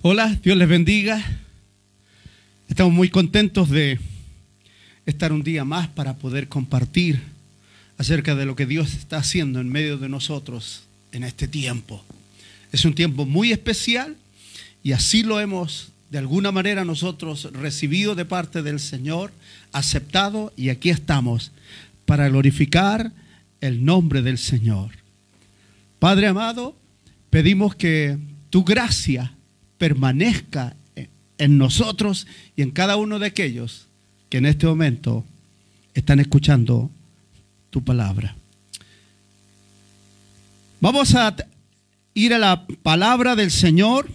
Hola, Dios les bendiga. Estamos muy contentos de estar un día más para poder compartir acerca de lo que Dios está haciendo en medio de nosotros en este tiempo. Es un tiempo muy especial y así lo hemos de alguna manera nosotros recibido de parte del Señor, aceptado y aquí estamos para glorificar el nombre del Señor. Padre amado, pedimos que tu gracia permanezca en nosotros y en cada uno de aquellos que en este momento están escuchando tu palabra. Vamos a ir a la palabra del Señor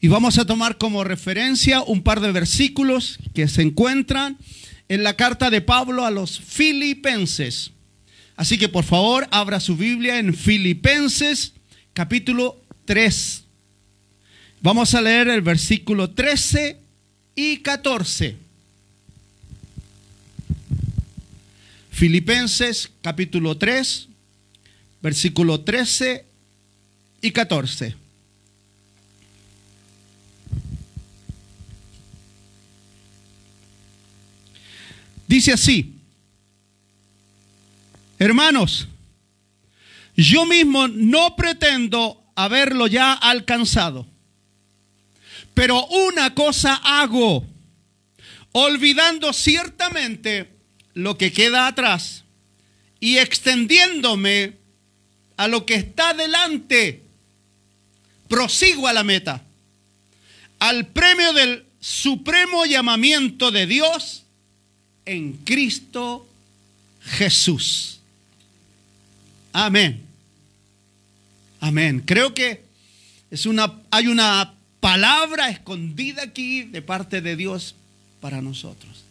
y vamos a tomar como referencia un par de versículos que se encuentran en la carta de Pablo a los filipenses. Así que por favor abra su Biblia en Filipenses capítulo 3. Vamos a leer el versículo 13 y 14. Filipenses capítulo 3, versículo 13 y 14. Dice así, hermanos, yo mismo no pretendo haberlo ya alcanzado, pero una cosa hago, olvidando ciertamente lo que queda atrás y extendiéndome a lo que está delante, prosigo a la meta, al premio del supremo llamamiento de Dios en Cristo Jesús. Amén. Amén. Creo que es una, hay una palabra escondida aquí de parte de Dios para nosotros.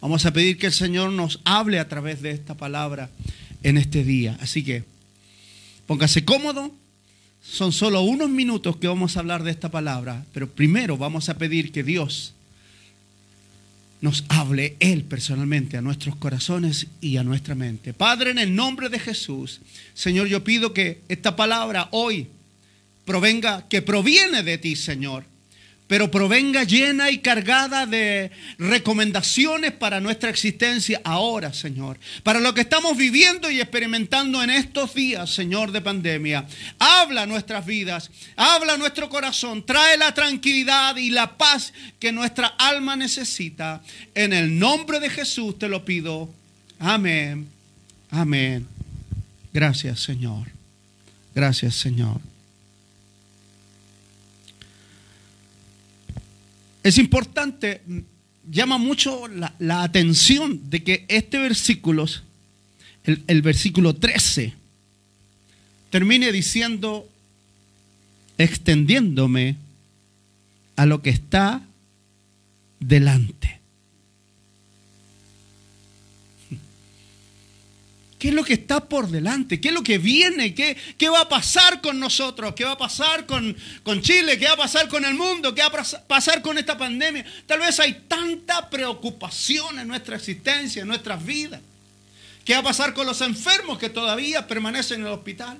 Vamos a pedir que el Señor nos hable a través de esta palabra en este día. Así que póngase cómodo. Son solo unos minutos que vamos a hablar de esta palabra, pero primero vamos a pedir que Dios nos hable Él personalmente a nuestros corazones y a nuestra mente. Padre, en el nombre de Jesús, Señor, yo pido que esta palabra hoy provenga, que proviene de ti, Señor pero provenga llena y cargada de recomendaciones para nuestra existencia ahora, Señor. Para lo que estamos viviendo y experimentando en estos días, Señor, de pandemia. Habla nuestras vidas, habla nuestro corazón, trae la tranquilidad y la paz que nuestra alma necesita. En el nombre de Jesús te lo pido. Amén. Amén. Gracias, Señor. Gracias, Señor. Es importante, llama mucho la, atención de que este versículo, el, versículo 13, termine diciendo, extendiéndome a lo que está delante. ¿Qué es lo que está por delante? ¿Qué es lo que viene? ¿Qué, qué va a pasar con nosotros? ¿Qué va a pasar con, con, Chile? ¿Qué va a pasar con el mundo? ¿Qué va a pasar con esta pandemia? Tal vez hay tanta preocupación en nuestra existencia, en nuestras vidas. ¿Qué va a pasar con los enfermos que todavía permanecen en el hospital?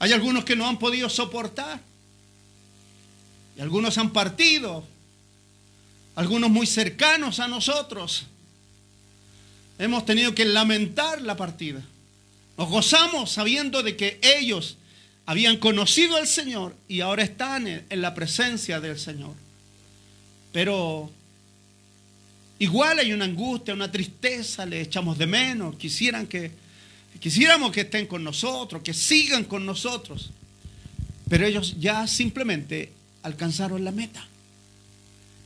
Hay algunos que no han podido soportar. Y algunos han partido. Algunos muy cercanos a nosotros hemos tenido que lamentar la partida. Nos gozamos sabiendo de que ellos habían conocido al Señor y ahora están en la presencia del Señor. Pero igual hay una angustia, una tristeza, le echamos de menos, quisieran que quisiéramos que estén con nosotros, que sigan con nosotros. Pero ellos ya simplemente alcanzaron la meta.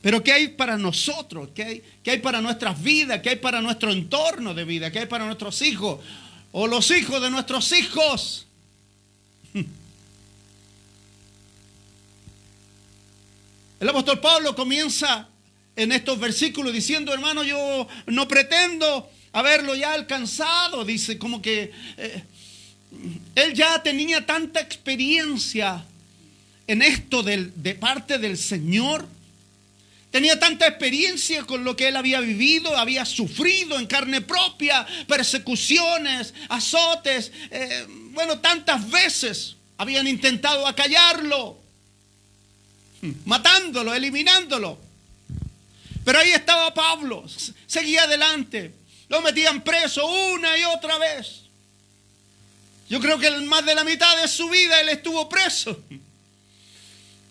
Pero ¿qué hay para nosotros? ¿Qué hay, ¿Qué hay para nuestras vidas? ¿Qué hay para nuestro entorno de vida? ¿Qué hay para nuestros hijos? O los hijos de nuestros hijos. El apóstol Pablo comienza en estos versículos diciendo, hermano, yo no pretendo haberlo ya alcanzado. Dice como que eh, él ya tenía tanta experiencia en esto de parte del Señor Tenía tanta experiencia con lo que él había vivido, había sufrido en carne propia, persecuciones, azotes. Eh, bueno, tantas veces habían intentado acallarlo. matándolo, eliminándolo. Pero ahí estaba Pablo, seguía adelante. Lo metían preso una y otra vez. Yo creo que más de la mitad de su vida él estuvo preso.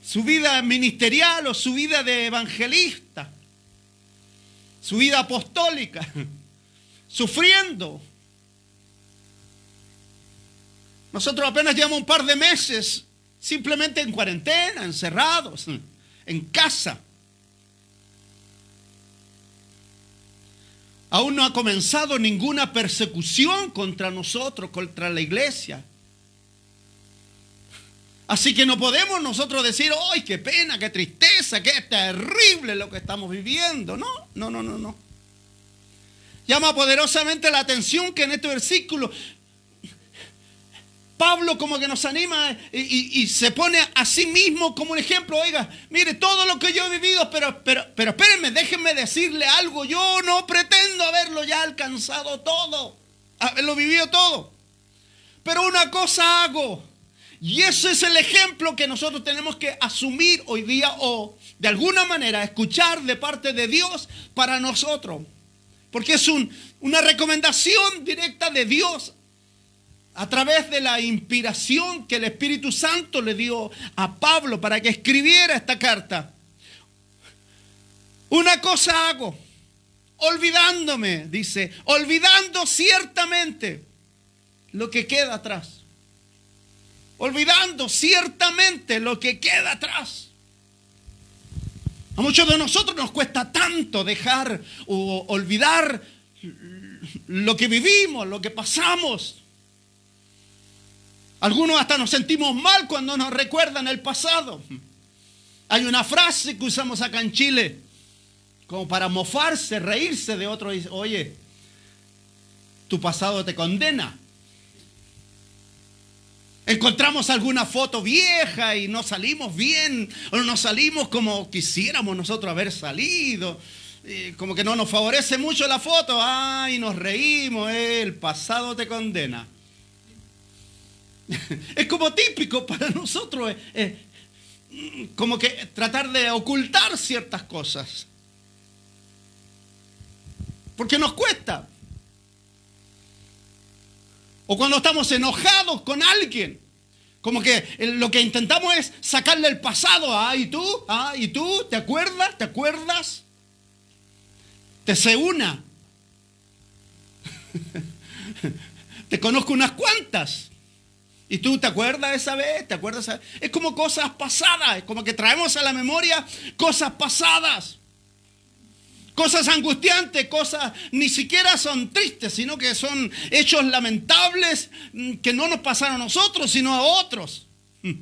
Su vida ministerial o su vida de evangelista. Su vida apostólica. Sufriendo. Nosotros apenas llevamos un par de meses simplemente en cuarentena, encerrados, en casa. Aún no ha comenzado ninguna persecución contra nosotros, contra la iglesia. Así que no podemos nosotros decir, ¡ay, qué pena, qué tristeza, qué terrible lo que estamos viviendo! No, no, no, no, no. Llama poderosamente la atención que en este versículo Pablo como que nos anima y, se pone a sí mismo como un ejemplo. Oiga, mire todo lo que yo he vivido, pero, pero, pero espérenme, déjenme decirle algo. Yo no pretendo haberlo ya alcanzado todo, haberlo vivido todo. Pero una cosa hago. Y ese es el ejemplo que nosotros tenemos que asumir hoy día o de alguna manera escuchar de parte de Dios para nosotros. Porque es una recomendación directa de Dios a través de la inspiración que el Espíritu Santo le dio a Pablo para que escribiera esta carta. Una cosa hago, olvidándome, dice, olvidando ciertamente lo que queda atrás. Olvidando ciertamente lo que queda atrás. A muchos de nosotros nos cuesta tanto dejar o olvidar lo que vivimos, lo que pasamos. Algunos hasta nos sentimos mal cuando nos recuerdan el pasado. Hay una frase que usamos acá en Chile, como para mofarse, reírse de otro. Oye, tu pasado te condena. Encontramos alguna foto vieja y no salimos bien, o no salimos como quisiéramos nosotros haber salido. como que no nos favorece mucho la foto. Ay, nos reímos, el pasado te condena. Es como típico para nosotros, eh, eh, como que tratar de ocultar ciertas cosas. Porque nos cuesta. O cuando estamos enojados con alguien. Como que lo que intentamos es sacarle el pasado. Ah, ¿y tú? Ah, ¿y tú? ¿Te acuerdas? ¿Te acuerdas? Te se una. Te conozco unas cuantas. ¿Y tú te acuerdas de esa vez? ¿Te acuerdas? Es como cosas pasadas, es como que traemos a la memoria cosas pasadas. Cosas angustiantes, cosas ni siquiera son tristes, sino que son hechos lamentables mm, que no nos pasaron a nosotros, sino a otros. Mm.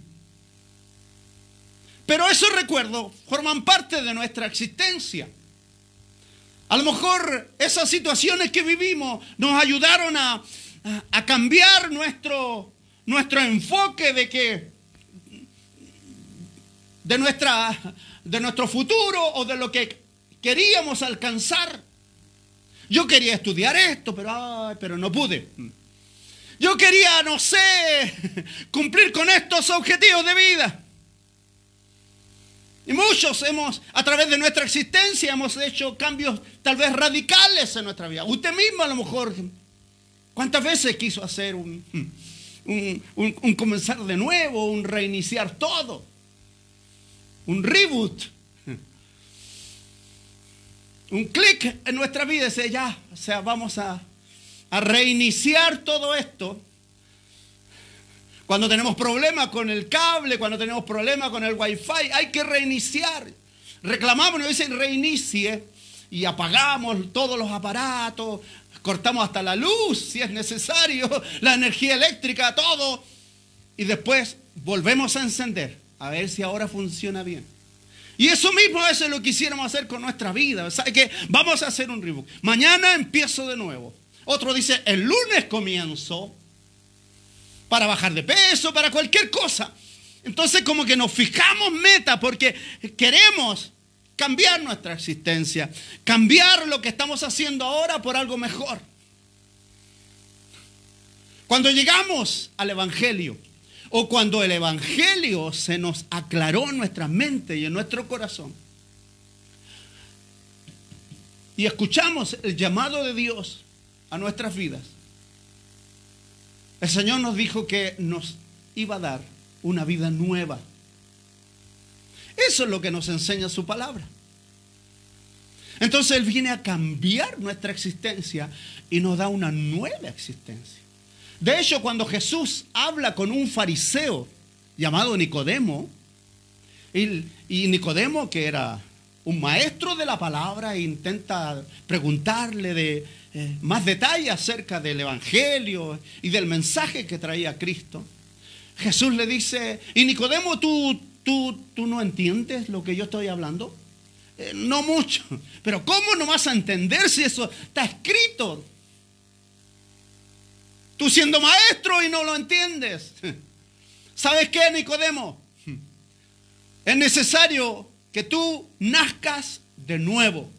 Pero esos recuerdos forman parte de nuestra existencia. A lo mejor esas situaciones que vivimos nos ayudaron a, a cambiar nuestro, nuestro enfoque de que de nuestra de nuestro futuro o de lo que queríamos alcanzar. Yo quería estudiar esto, pero pero no pude. Yo quería, no sé, cumplir con estos objetivos de vida. Y muchos hemos, a través de nuestra existencia, hemos hecho cambios tal vez radicales en nuestra vida. Usted mismo a lo mejor, ¿cuántas veces quiso hacer un, un, comenzar de nuevo, un reiniciar todo, un reboot, un clic en nuestra vida, ese ya, o sea, vamos a, a reiniciar todo esto. Cuando tenemos problemas con el cable, cuando tenemos problemas con el wifi, hay que reiniciar. Reclamamos, nos dicen reinicie y apagamos todos los aparatos, cortamos hasta la luz si es necesario, la energía eléctrica, todo. Y después volvemos a encender, a ver si ahora funciona bien. Y eso mismo es lo que quisiéramos hacer con nuestra vida. ¿Sabe que Vamos a hacer un rebook. Mañana empiezo de nuevo. Otro dice, el lunes comienzo para bajar de peso, para cualquier cosa. Entonces como que nos fijamos meta porque queremos cambiar nuestra existencia, cambiar lo que estamos haciendo ahora por algo mejor. Cuando llegamos al Evangelio, o cuando el Evangelio se nos aclaró en nuestra mente y en nuestro corazón, y escuchamos el llamado de Dios a nuestras vidas, el Señor nos dijo que nos iba a dar una vida nueva. Eso es lo que nos enseña su palabra. Entonces Él viene a cambiar nuestra existencia y nos da una nueva existencia. De hecho, cuando Jesús habla con un fariseo llamado Nicodemo, y, Nicodemo, que era un maestro de la palabra, intenta preguntarle de eh, más detalles acerca del Evangelio y del mensaje que traía Cristo. Jesús le dice, y Nicodemo, ¿tú, tú, tú no entiendes lo que yo estoy hablando? Eh, no mucho, pero ¿cómo no vas a entender si eso está escrito? Tú siendo maestro y no lo entiendes. ¿Sabes qué, Nicodemo? Es necesario que tú nazcas de nuevo.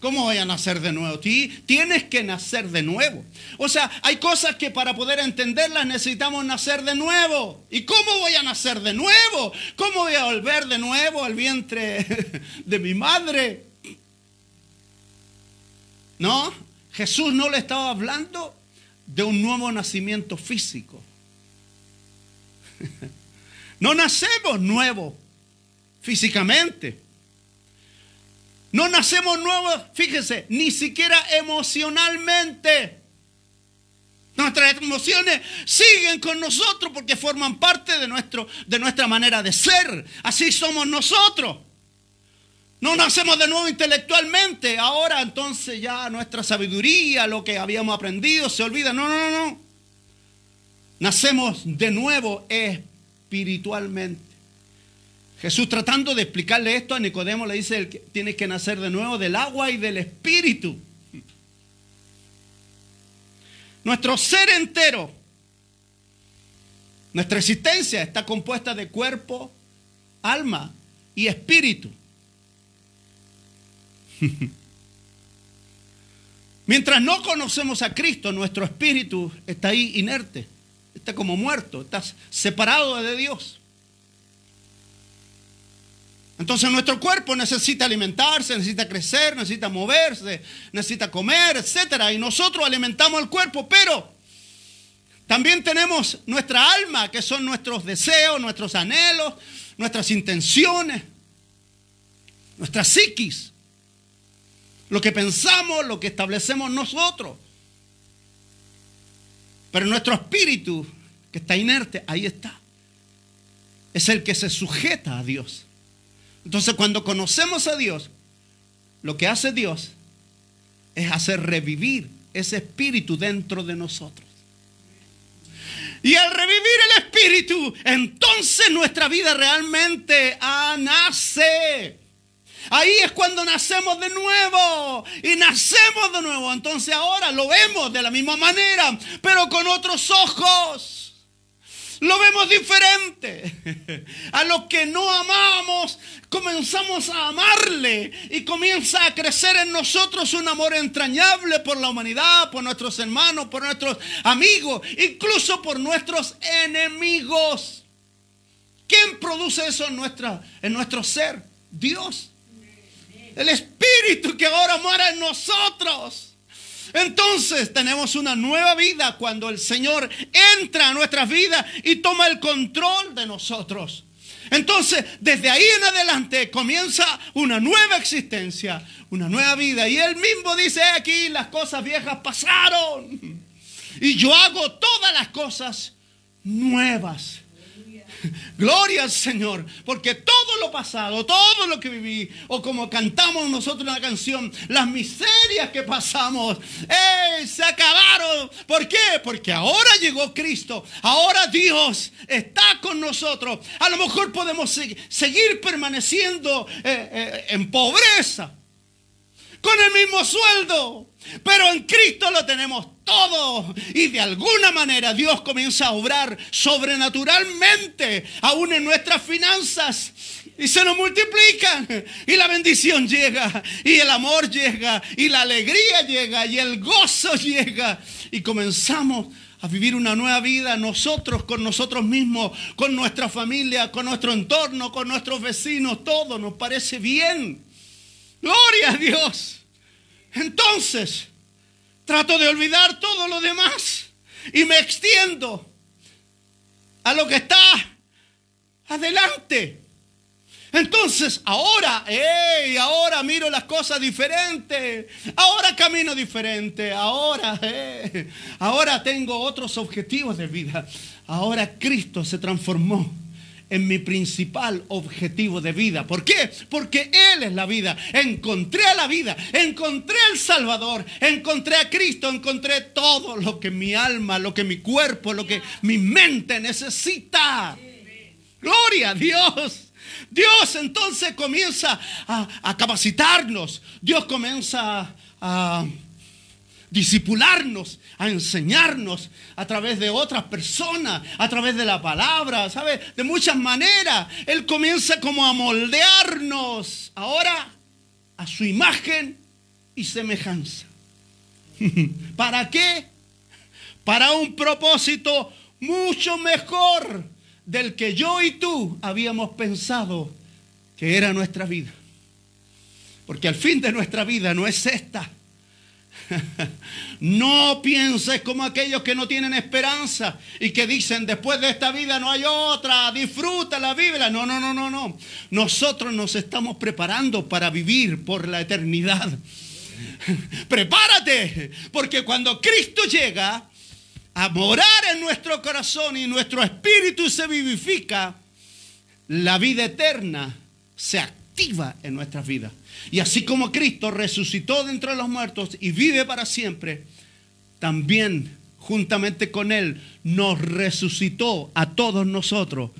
¿Cómo voy a nacer de nuevo? Tienes que nacer de nuevo. O sea, hay cosas que para poder entenderlas necesitamos nacer de nuevo. ¿Y cómo voy a nacer de nuevo? ¿Cómo voy a volver de nuevo al vientre de mi madre? No, Jesús no le estaba hablando de un nuevo nacimiento físico. No nacemos nuevos físicamente. No nacemos nuevos, fíjense, ni siquiera emocionalmente. Nuestras emociones siguen con nosotros porque forman parte de, nuestro, de nuestra manera de ser. Así somos nosotros. No nacemos de nuevo intelectualmente. Ahora entonces ya nuestra sabiduría, lo que habíamos aprendido, se olvida. No, no, no, no. Nacemos de nuevo espiritualmente. Jesús tratando de explicarle esto a Nicodemo le dice que tiene que nacer de nuevo del agua y del espíritu. Nuestro ser entero, nuestra existencia está compuesta de cuerpo, alma y espíritu. Mientras no conocemos a Cristo, nuestro espíritu está ahí inerte, está como muerto, está separado de Dios. Entonces nuestro cuerpo necesita alimentarse, necesita crecer, necesita moverse, necesita comer, etc. Y nosotros alimentamos el cuerpo, pero también tenemos nuestra alma, que son nuestros deseos, nuestros anhelos, nuestras intenciones, nuestra psiquis lo que pensamos, lo que establecemos nosotros. Pero nuestro espíritu, que está inerte, ahí está. Es el que se sujeta a Dios. Entonces cuando conocemos a Dios, lo que hace Dios es hacer revivir ese espíritu dentro de nosotros. Y al revivir el espíritu, entonces nuestra vida realmente nace. Ahí es cuando nacemos de nuevo. Y nacemos de nuevo. Entonces ahora lo vemos de la misma manera, pero con otros ojos. Lo vemos diferente. A los que no amamos, comenzamos a amarle y comienza a crecer en nosotros un amor entrañable por la humanidad, por nuestros hermanos, por nuestros amigos, incluso por nuestros enemigos. ¿Quién produce eso en, nuestra, en nuestro ser? Dios el Espíritu que ahora mora en nosotros. Entonces tenemos una nueva vida cuando el Señor entra a nuestras vidas y toma el control de nosotros. Entonces, desde ahí en adelante comienza una nueva existencia, una nueva vida. Y Él mismo dice, aquí las cosas viejas pasaron. Y yo hago todas las cosas nuevas. Gloria al Señor, porque todo lo pasado, todo lo que viví, o como cantamos nosotros en la canción, las miserias que pasamos, se acabaron. ¿Por qué? Porque ahora llegó Cristo, ahora Dios está con nosotros. A lo mejor podemos seguir permaneciendo eh, eh, en pobreza, con el mismo sueldo, pero en Cristo lo tenemos todo. Y de alguna manera Dios comienza a obrar sobrenaturalmente, aún en nuestras finanzas. Y se nos multiplican. Y la bendición llega. Y el amor llega. Y la alegría llega. Y el gozo llega. Y comenzamos a vivir una nueva vida nosotros con nosotros mismos, con nuestra familia, con nuestro entorno, con nuestros vecinos, todo nos parece bien. Gloria a Dios. Entonces, trato de olvidar todo lo demás y me extiendo a lo que está adelante. Entonces, ahora, hey, ahora miro las cosas diferentes. Ahora camino diferente. Ahora, ahora tengo otros objetivos de vida. Ahora Cristo se transformó en mi principal objetivo de vida. ¿Por qué? Porque Él es la vida. Encontré a la vida, encontré al Salvador, encontré a Cristo, encontré todo lo que mi alma, lo que mi cuerpo, lo que mi mente necesita. Gloria a Dios. Dios entonces comienza a, capacitarnos. Dios comienza a disipularnos, a enseñarnos a través de otras personas, a través de la palabra, ¿sabe? De muchas maneras. Él comienza como a moldearnos ahora a su imagen y semejanza. ¿Para qué? Para un propósito mucho mejor del que yo y tú habíamos pensado que era nuestra vida. Porque al fin de nuestra vida no es esta. No pienses como aquellos que no tienen esperanza y que dicen después de esta vida no hay otra, disfruta la Biblia. No, no, no, no, no. Nosotros nos estamos preparando para vivir por la eternidad. Prepárate, porque cuando Cristo llega, a morar en nuestro corazón y nuestro espíritu se vivifica, la vida eterna se activa en nuestras vidas. Y así como Cristo resucitó de los muertos y vive para siempre, también juntamente con Él nos resucitó a todos nosotros.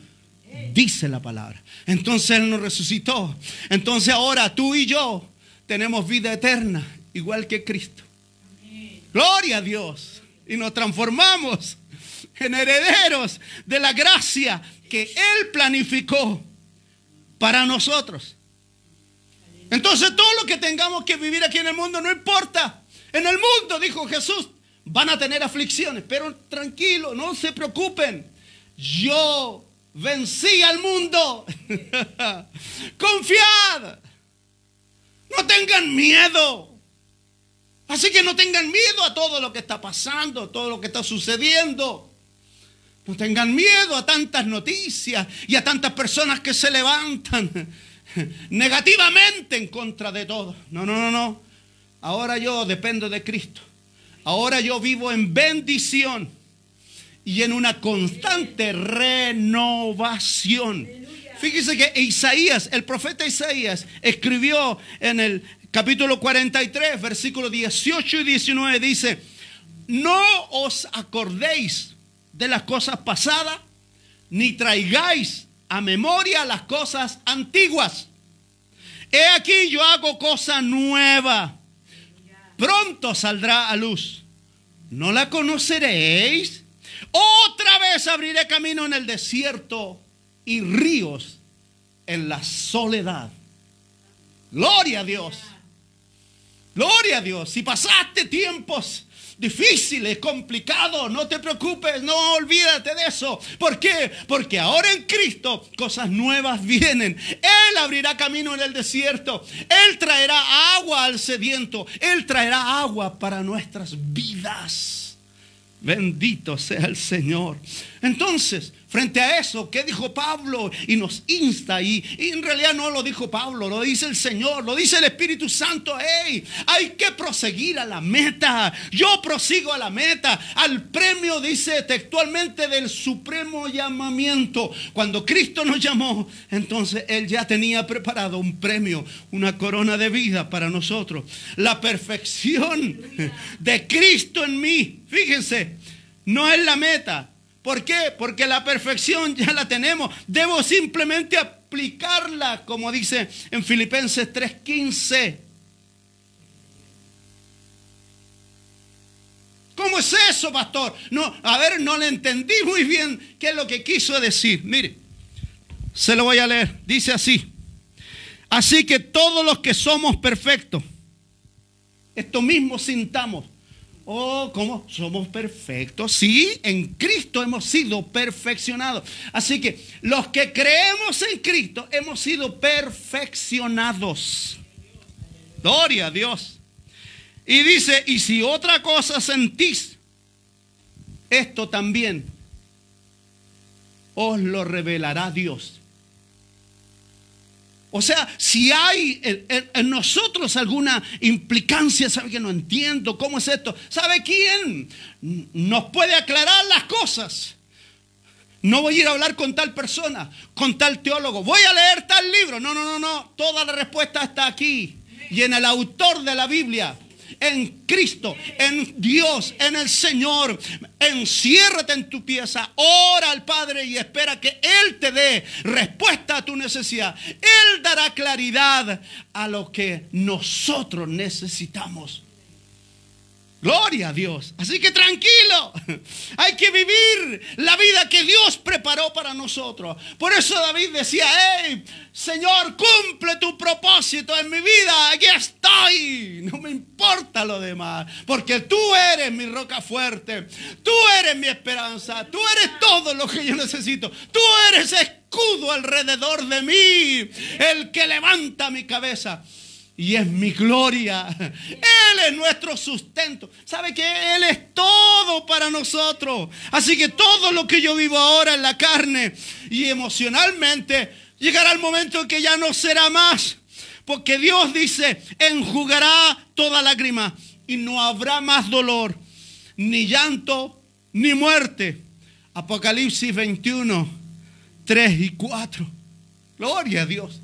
Dice la palabra. Entonces Él nos resucitó. Entonces ahora tú y yo tenemos vida eterna, igual que Cristo. Gloria a Dios y nos transformamos en herederos de la gracia que Él planificó para nosotros. Entonces todo lo que tengamos que vivir aquí en el mundo no importa. En el mundo, dijo Jesús, van a tener aflicciones, pero tranquilo, no se preocupen. Yo vencí al mundo. Confiad. No tengan miedo. Así que no tengan miedo a todo lo que está pasando, a todo lo que está sucediendo. No tengan miedo a tantas noticias y a tantas personas que se levantan negativamente en contra de todo. No, no, no, no. Ahora yo dependo de Cristo. Ahora yo vivo en bendición y en una constante renovación. Fíjese que Isaías, el profeta Isaías, escribió en el capítulo 43, versículos 18 y 19 dice, no os acordéis de las cosas pasadas, ni traigáis a memoria las cosas antiguas. He aquí yo hago cosa nueva. Pronto saldrá a luz. ¿No la conoceréis? Otra vez abriré camino en el desierto y ríos en la soledad. Gloria a Dios. Gloria a Dios. Si pasaste tiempos difíciles, complicados, no te preocupes, no olvídate de eso. ¿Por qué? Porque ahora en Cristo cosas nuevas vienen. Él abrirá camino en el desierto. Él traerá agua al sediento. Él traerá agua para nuestras vidas. Bendito sea el Señor. Entonces, Frente a eso, ¿qué dijo Pablo? Y nos insta, y, en realidad no lo dijo Pablo, lo dice el Señor, lo dice el Espíritu Santo. Hey, hay que proseguir a la meta. Yo prosigo a la meta, al premio, dice textualmente, del supremo llamamiento. Cuando Cristo nos llamó, entonces Él ya tenía preparado un premio, una corona de vida para nosotros. La perfección de Cristo en mí. Fíjense, no es la meta ¿Por qué? Porque la perfección ya la tenemos. Debo simplemente aplicarla, como dice en Filipenses 3:15. ¿Cómo es eso, pastor? No, a ver, no le entendí muy bien qué es lo que quiso decir. Mire, se lo voy a leer. Dice así. Así que todos los que somos perfectos, esto mismo sintamos. Oh, ¿cómo? Somos perfectos. Sí, en Cristo hemos sido perfeccionados. Así que los que creemos en Cristo hemos sido perfeccionados. Gloria a Dios. Y dice, y si otra cosa sentís, esto también os lo revelará Dios. O sea, si hay en, nosotros alguna implicancia, ¿sabe que no entiendo? ¿Cómo es esto? ¿Sabe quién nos puede aclarar las cosas? No voy a ir a hablar con tal persona, con tal teólogo. Voy a leer tal libro. No, no, no, no. Toda la respuesta está aquí. Y en el autor de la Biblia en Cristo, en Dios, en el Señor. Enciérrate en tu pieza, ora al Padre y espera que Él te dé respuesta a tu necesidad. Él dará claridad a lo que nosotros necesitamos. Gloria a Dios. Así que tranquilo. Hay que vivir la vida que Dios preparó para nosotros. Por eso David decía, hey, Señor, cumple tu propósito en mi vida. Aquí estoy. No me importa lo demás. Porque tú eres mi roca fuerte. Tú eres mi esperanza. Tú eres todo lo que yo necesito. Tú eres escudo alrededor de mí. El que levanta mi cabeza y es mi gloria. Él es nuestro sustento. ¿Sabe que Él es todo para nosotros? Así que todo lo que yo vivo ahora en la carne y emocionalmente, llegará el momento en que ya no será más. Porque Dios dice, enjugará toda lágrima y no habrá más dolor, ni llanto, ni muerte. Apocalipsis 21, 3 y 4. Gloria a Dios.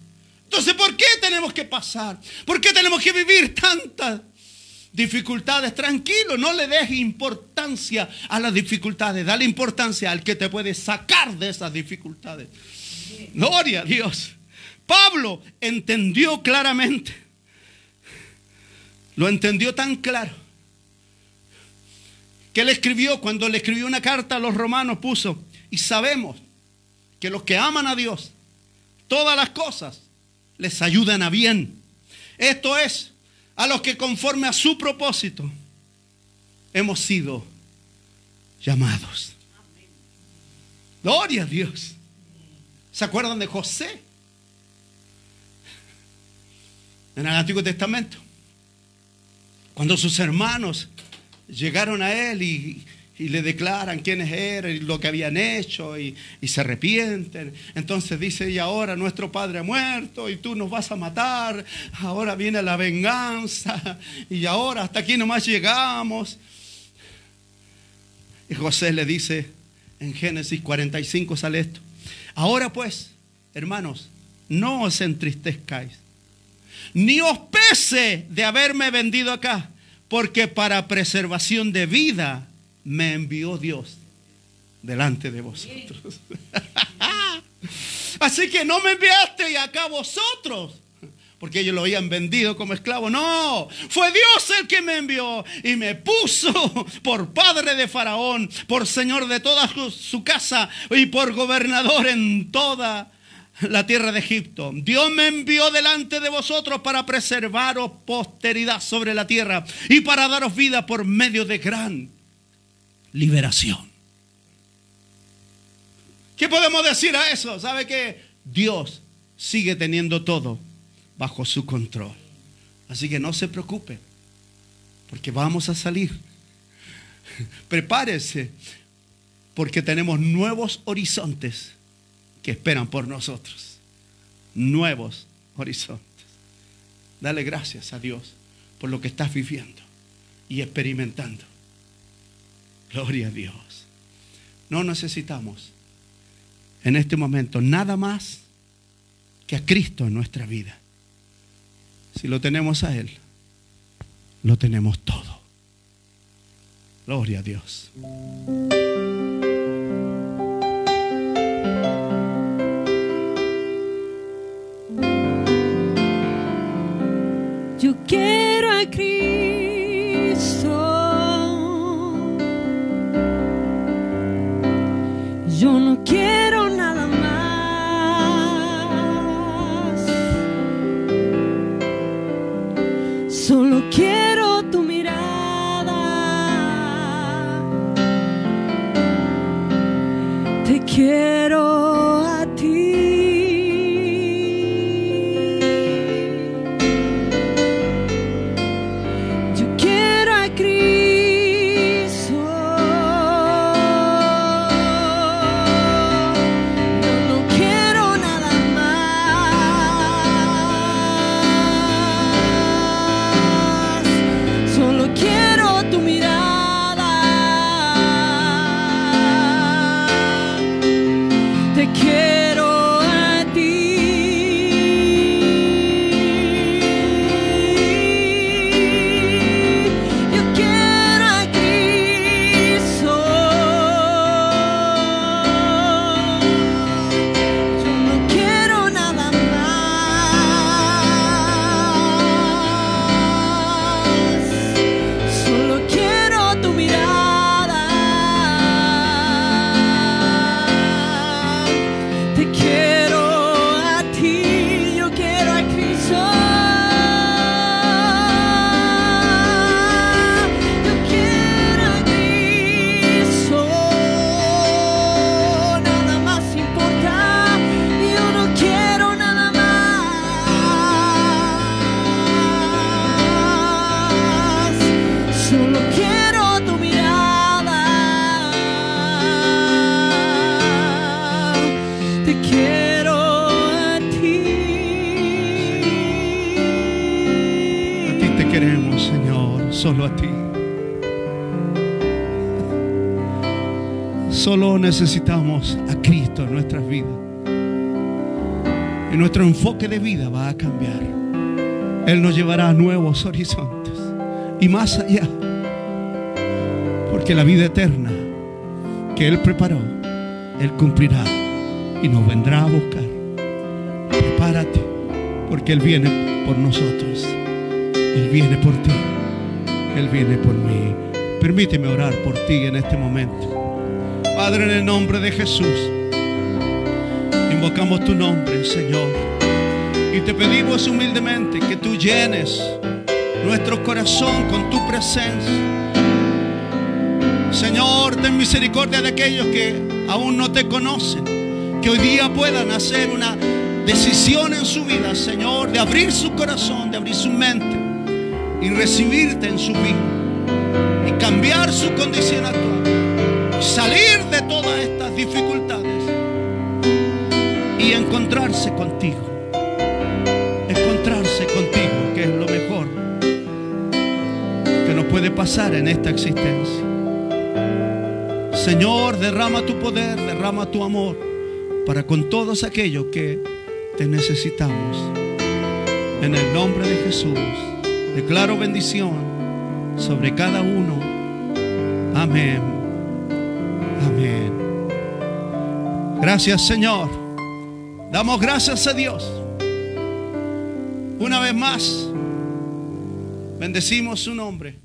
Entonces, ¿por qué tenemos que pasar? ¿Por qué tenemos que vivir tantas dificultades? Tranquilo, no le dejes importancia a las dificultades. Dale importancia al que te puede sacar de esas dificultades. Gloria a Dios. Pablo entendió claramente. Lo entendió tan claro. Que él escribió, cuando le escribió una carta a los romanos, puso, y sabemos que los que aman a Dios, todas las cosas les ayudan a bien. Esto es, a los que conforme a su propósito hemos sido llamados. Gloria a Dios. ¿Se acuerdan de José? En el Antiguo Testamento. Cuando sus hermanos llegaron a él y y le declaran quiénes eran y lo que habían hecho y, se arrepienten. Entonces dice, y ahora nuestro padre ha muerto y tú nos vas a matar, ahora viene la venganza y ahora hasta aquí nomás llegamos. Y José le dice en Génesis 45 sale esto. Ahora pues, hermanos, no os entristezcáis, ni os pese de haberme vendido acá, porque para preservación de vida me envió Dios delante de vosotros. Así que no me enviaste y acá vosotros. Porque ellos lo habían vendido como esclavo. No, fue Dios el que me envió y me puso por padre de Faraón, por señor de toda su casa y por gobernador en toda la tierra de Egipto. Dios me envió delante de vosotros para preservaros posteridad sobre la tierra y para daros vida por medio de gran liberación. ¿Qué podemos decir a eso? ¿Sabe que Dios sigue teniendo todo bajo su control? Así que no se preocupe, porque vamos a salir. Prepárese, porque tenemos nuevos horizontes que esperan por nosotros. Nuevos horizontes. Dale gracias a Dios por lo que estás viviendo y experimentando. Gloria a Dios. No necesitamos en este momento nada más que a Cristo en nuestra vida. Si lo tenemos a Él, lo tenemos todo. Gloria a Dios. Quiero tu mirada. Te quiero. Solo necesitamos a Cristo en nuestras vidas. Y nuestro enfoque de vida va a cambiar. Él nos llevará a nuevos horizontes y más allá. Porque la vida eterna que Él preparó, Él cumplirá y nos vendrá a buscar. Prepárate, porque Él viene por nosotros. Él viene por ti. Él viene por mí. Permíteme orar por ti en este momento. Padre, en el nombre de Jesús, invocamos tu nombre, Señor. Y te pedimos humildemente que tú llenes nuestro corazón con tu presencia. Señor, ten misericordia de aquellos que aún no te conocen. Que hoy día puedan hacer una decisión en su vida, Señor, de abrir su corazón, de abrir su mente y recibirte en su vida y cambiar su condición actual, y salir dificultades y encontrarse contigo, encontrarse contigo, que es lo mejor que nos puede pasar en esta existencia. Señor, derrama tu poder, derrama tu amor para con todos aquellos que te necesitamos. En el nombre de Jesús. Declaro bendición sobre cada uno. Amén. Amén. Gracias Señor. Damos gracias a Dios. Una vez más, bendecimos su nombre.